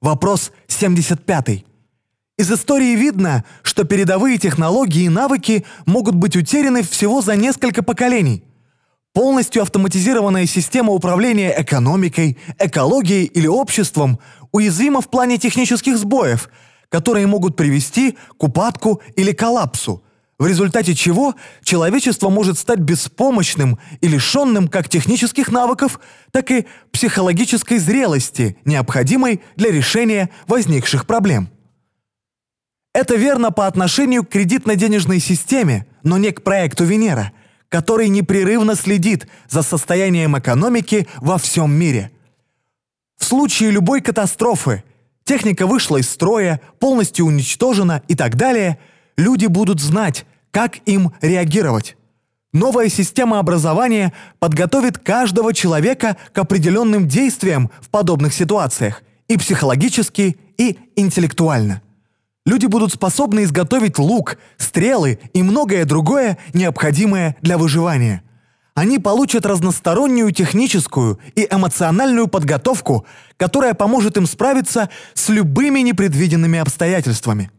Вопрос 75. Из истории видно, что передовые технологии и навыки могут быть утеряны всего за несколько поколений. Полностью автоматизированная система управления экономикой, экологией или обществом уязвима в плане технических сбоев, которые могут привести к упадку или коллапсу, в результате чего человечество может стать беспомощным и лишенным как технических навыков, так и психологической зрелости, необходимой для решения возникших проблем. Это верно по отношению к кредитно-денежной системе, но не к проекту Венера, который непрерывно следит за состоянием экономики во всем мире. В случае любой катастрофы, техника вышла из строя, полностью уничтожена и так далее, люди будут знать, как им реагировать. Новая система образования подготовит каждого человека к определенным действиям в подобных ситуациях и психологически, и интеллектуально люди будут способны изготовить лук, стрелы и многое другое, необходимое для выживания. Они получат разностороннюю техническую и эмоциональную подготовку, которая поможет им справиться с любыми непредвиденными обстоятельствами.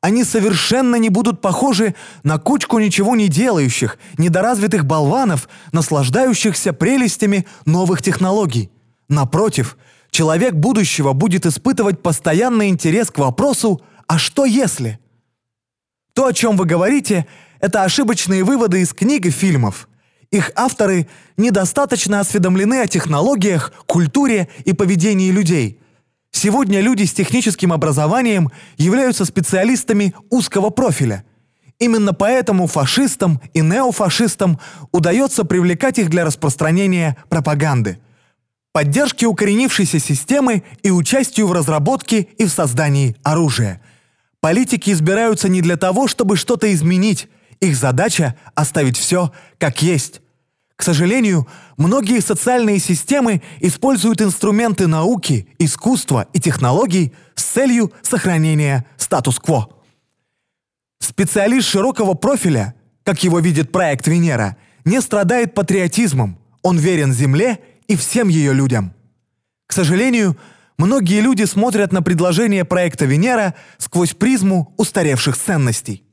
Они совершенно не будут похожи на кучку ничего не делающих, недоразвитых болванов, наслаждающихся прелестями новых технологий. Напротив, человек будущего будет испытывать постоянный интерес к вопросу а что если? То, о чем вы говорите, это ошибочные выводы из книг и фильмов. Их авторы недостаточно осведомлены о технологиях, культуре и поведении людей. Сегодня люди с техническим образованием являются специалистами узкого профиля. Именно поэтому фашистам и неофашистам удается привлекать их для распространения пропаганды, поддержки укоренившейся системы и участию в разработке и в создании оружия – Политики избираются не для того, чтобы что-то изменить. Их задача – оставить все как есть. К сожалению, многие социальные системы используют инструменты науки, искусства и технологий с целью сохранения статус-кво. Специалист широкого профиля, как его видит проект Венера, не страдает патриотизмом, он верен Земле и всем ее людям. К сожалению, Многие люди смотрят на предложение проекта Венера сквозь призму устаревших ценностей.